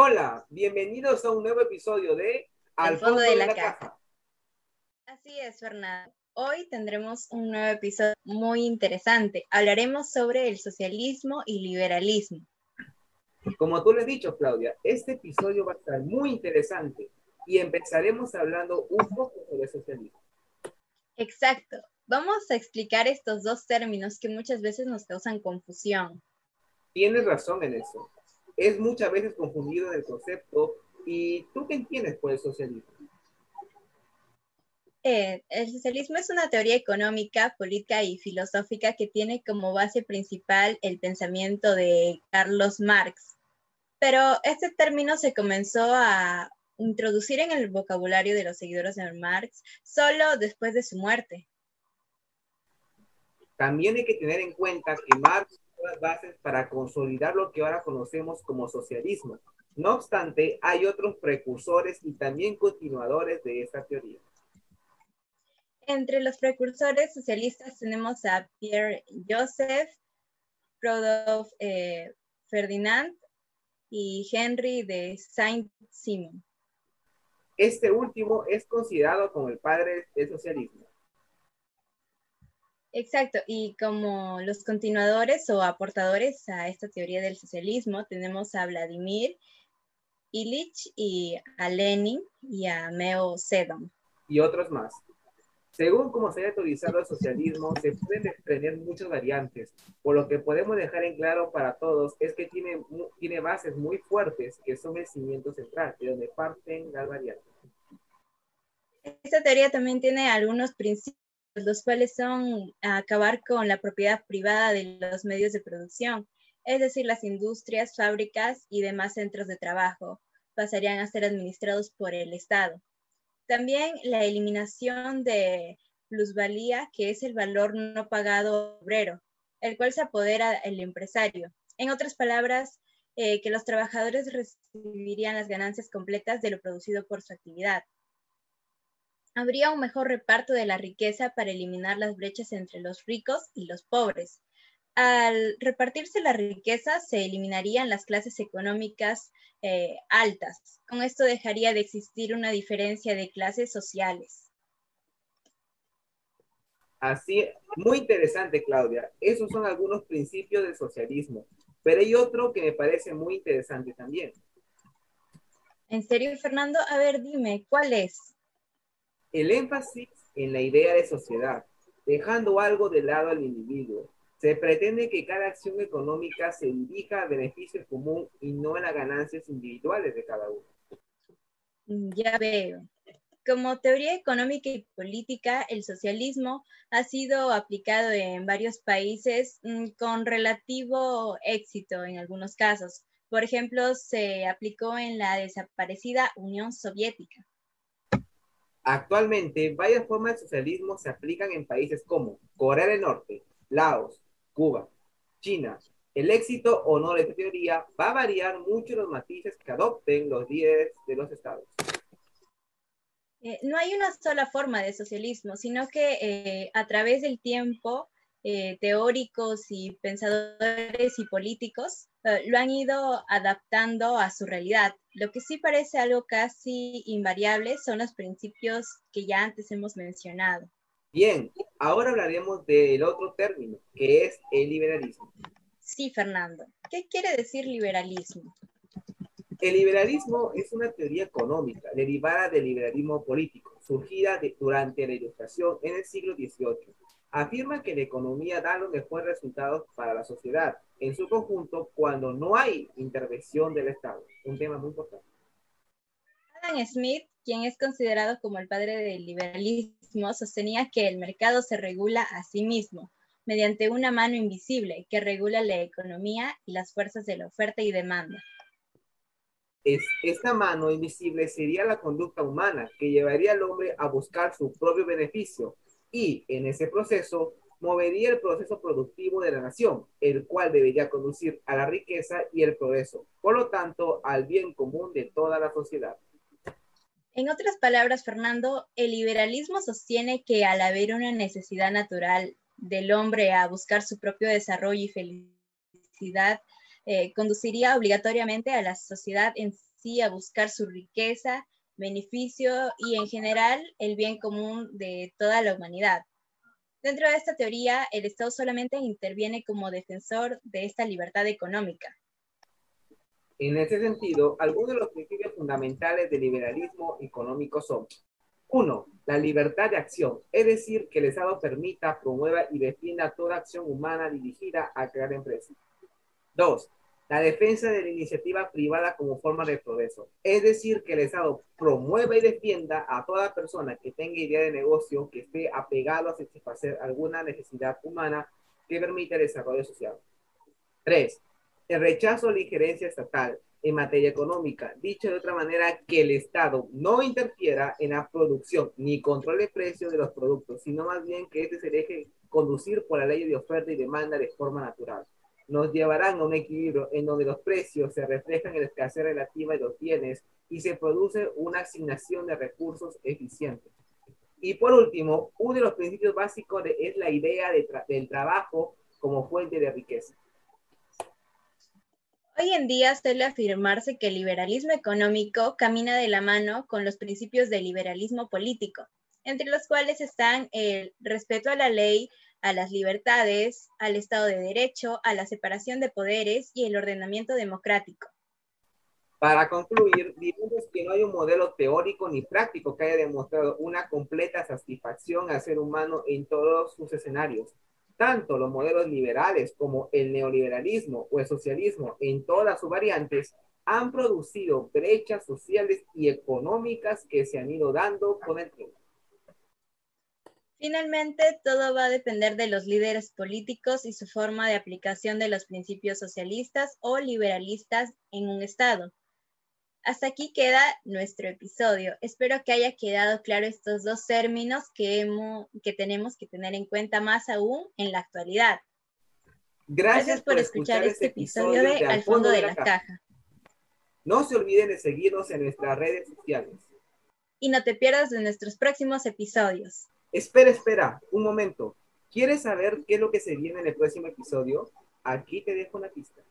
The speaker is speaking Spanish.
Hola, bienvenidos a un nuevo episodio de Al fondo, de, la, caja. Así es, Fernando. Hoy tendremos un nuevo episodio muy interesante. Hablaremos sobre el socialismo y liberalismo. Como tú le has dicho, Claudia, este episodio va a estar muy interesante y empezaremos hablando un poco sobre el socialismo. Exacto. Vamos a explicar estos dos términos que muchas veces nos causan confusión. Tienes razón en eso es muchas veces confundido en el concepto. ¿Y tú qué entiendes por el socialismo? Eh, el socialismo es una teoría económica, política y filosófica que tiene como base principal el pensamiento de Carlos Marx. Pero este término se comenzó a introducir en el vocabulario de los seguidores de Marx solo después de su muerte. También hay que tener en cuenta que Marx las bases para consolidar lo que ahora conocemos como socialismo. No obstante, hay otros precursores y también continuadores de esta teoría. Entre los precursores socialistas tenemos a Pierre Joseph, Rodolphe eh, Ferdinand y Henry de Saint-Simon. Este último es considerado como el padre del socialismo. Exacto, y como los continuadores o aportadores a esta teoría del socialismo, tenemos a Vladimir Ilich y a Lenin y a Meo Zedong. Y otros más. Según cómo se haya autorizado el socialismo, se pueden desprender muchas variantes, por lo que podemos dejar en claro para todos es que tiene, tiene bases muy fuertes que son el cimiento central, de donde parten las variantes. Esta teoría también tiene algunos principios los cuales son acabar con la propiedad privada de los medios de producción, es decir, las industrias, fábricas y demás centros de trabajo pasarían a ser administrados por el Estado. También la eliminación de plusvalía, que es el valor no pagado obrero, el cual se apodera el empresario. En otras palabras, eh, que los trabajadores recibirían las ganancias completas de lo producido por su actividad habría un mejor reparto de la riqueza para eliminar las brechas entre los ricos y los pobres. Al repartirse la riqueza, se eliminarían las clases económicas eh, altas. Con esto dejaría de existir una diferencia de clases sociales. Así, muy interesante, Claudia. Esos son algunos principios del socialismo. Pero hay otro que me parece muy interesante también. ¿En serio, Fernando? A ver, dime, ¿cuál es? El énfasis en la idea de sociedad, dejando algo de lado al individuo. Se pretende que cada acción económica se dirija a beneficio común y no a las ganancias individuales de cada uno. Mm, ya veo. Como teoría económica y política, el socialismo ha sido aplicado en varios países mm, con relativo éxito en algunos casos. Por ejemplo, se aplicó en la desaparecida Unión Soviética. Actualmente, varias formas de socialismo se aplican en países como Corea del Norte, Laos, Cuba, China. El éxito o no de esta teoría va a variar mucho los matices que adopten los líderes de los estados. Eh, no hay una sola forma de socialismo, sino que eh, a través del tiempo eh, teóricos y pensadores y políticos eh, lo han ido adaptando a su realidad. Lo que sí parece algo casi invariable son los principios que ya antes hemos mencionado. Bien, ahora hablaremos del otro término, que es el liberalismo. Sí, Fernando. ¿Qué quiere decir liberalismo? El liberalismo es una teoría económica derivada del liberalismo político, surgida durante la Ilustración en el siglo XVIII afirma que la economía da los mejores resultados para la sociedad en su conjunto cuando no hay intervención del Estado. Un tema muy importante. Adam Smith, quien es considerado como el padre del liberalismo, sostenía que el mercado se regula a sí mismo mediante una mano invisible que regula la economía y las fuerzas de la oferta y demanda. Es, esta mano invisible sería la conducta humana que llevaría al hombre a buscar su propio beneficio y en ese proceso movería el proceso productivo de la nación, el cual debería conducir a la riqueza y el progreso, por lo tanto, al bien común de toda la sociedad. En otras palabras, Fernando, el liberalismo sostiene que al haber una necesidad natural del hombre a buscar su propio desarrollo y felicidad, eh, conduciría obligatoriamente a la sociedad en sí a buscar su riqueza, beneficio y en general el bien común de toda la humanidad. Dentro de esta teoría, el Estado solamente interviene como defensor de esta libertad económica. En ese sentido, algunos de los principios fundamentales del liberalismo económico son uno, la libertad de acción, es decir, que el Estado permita, promueva y defienda toda acción humana dirigida a crear empresas. Dos, la defensa de la iniciativa privada como forma de progreso, es decir, que el Estado promueva y defienda a toda persona que tenga idea de negocio que esté apegado a satisfacer alguna necesidad humana que permita el desarrollo social. Tres, el rechazo a la injerencia estatal, en materia económica. Dicho de otra manera, que el Estado no interfiera en la producción ni controle precio de los productos, sino más bien que este se deje conducir por la ley de oferta y demanda de forma natural. Nos llevarán a un equilibrio en donde los precios se reflejan en la escasez relativa de los bienes y se produce una asignación de recursos eficiente. Y por último, uno de los principios básicos es la idea del trabajo como fuente de riqueza. Hoy en día suele afirmarse que el liberalismo económico camina de la mano con los principios del liberalismo político, entre los cuales están el respeto a la ley, a las libertades, al Estado de Derecho, a la separación de poderes y el ordenamiento democrático. Para concluir, digamos que no hay un modelo teórico ni práctico que haya demostrado una completa satisfacción al ser humano en todos sus escenarios, tanto los modelos liberales como el neoliberalismo o el socialismo en todas sus variantes han producido brechas sociales y económicas que se han ido dando con el tiempo. Finalmente, todo va a depender de los líderes políticos y su forma de aplicación de los principios socialistas o liberalistas en un Estado. Hasta aquí queda nuestro episodio. Espero que haya quedado claro estos dos términos que, que tenemos que tener en cuenta más aún en la actualidad. Gracias, por, escuchar, este, este episodio de, Al fondo de, la, caja. No se olviden de seguirnos en nuestras redes sociales. Y no te pierdas de nuestros próximos episodios. Espera, espera, un momento. ¿Quieres saber qué es lo que se viene en el próximo episodio? Aquí te dejo una pista.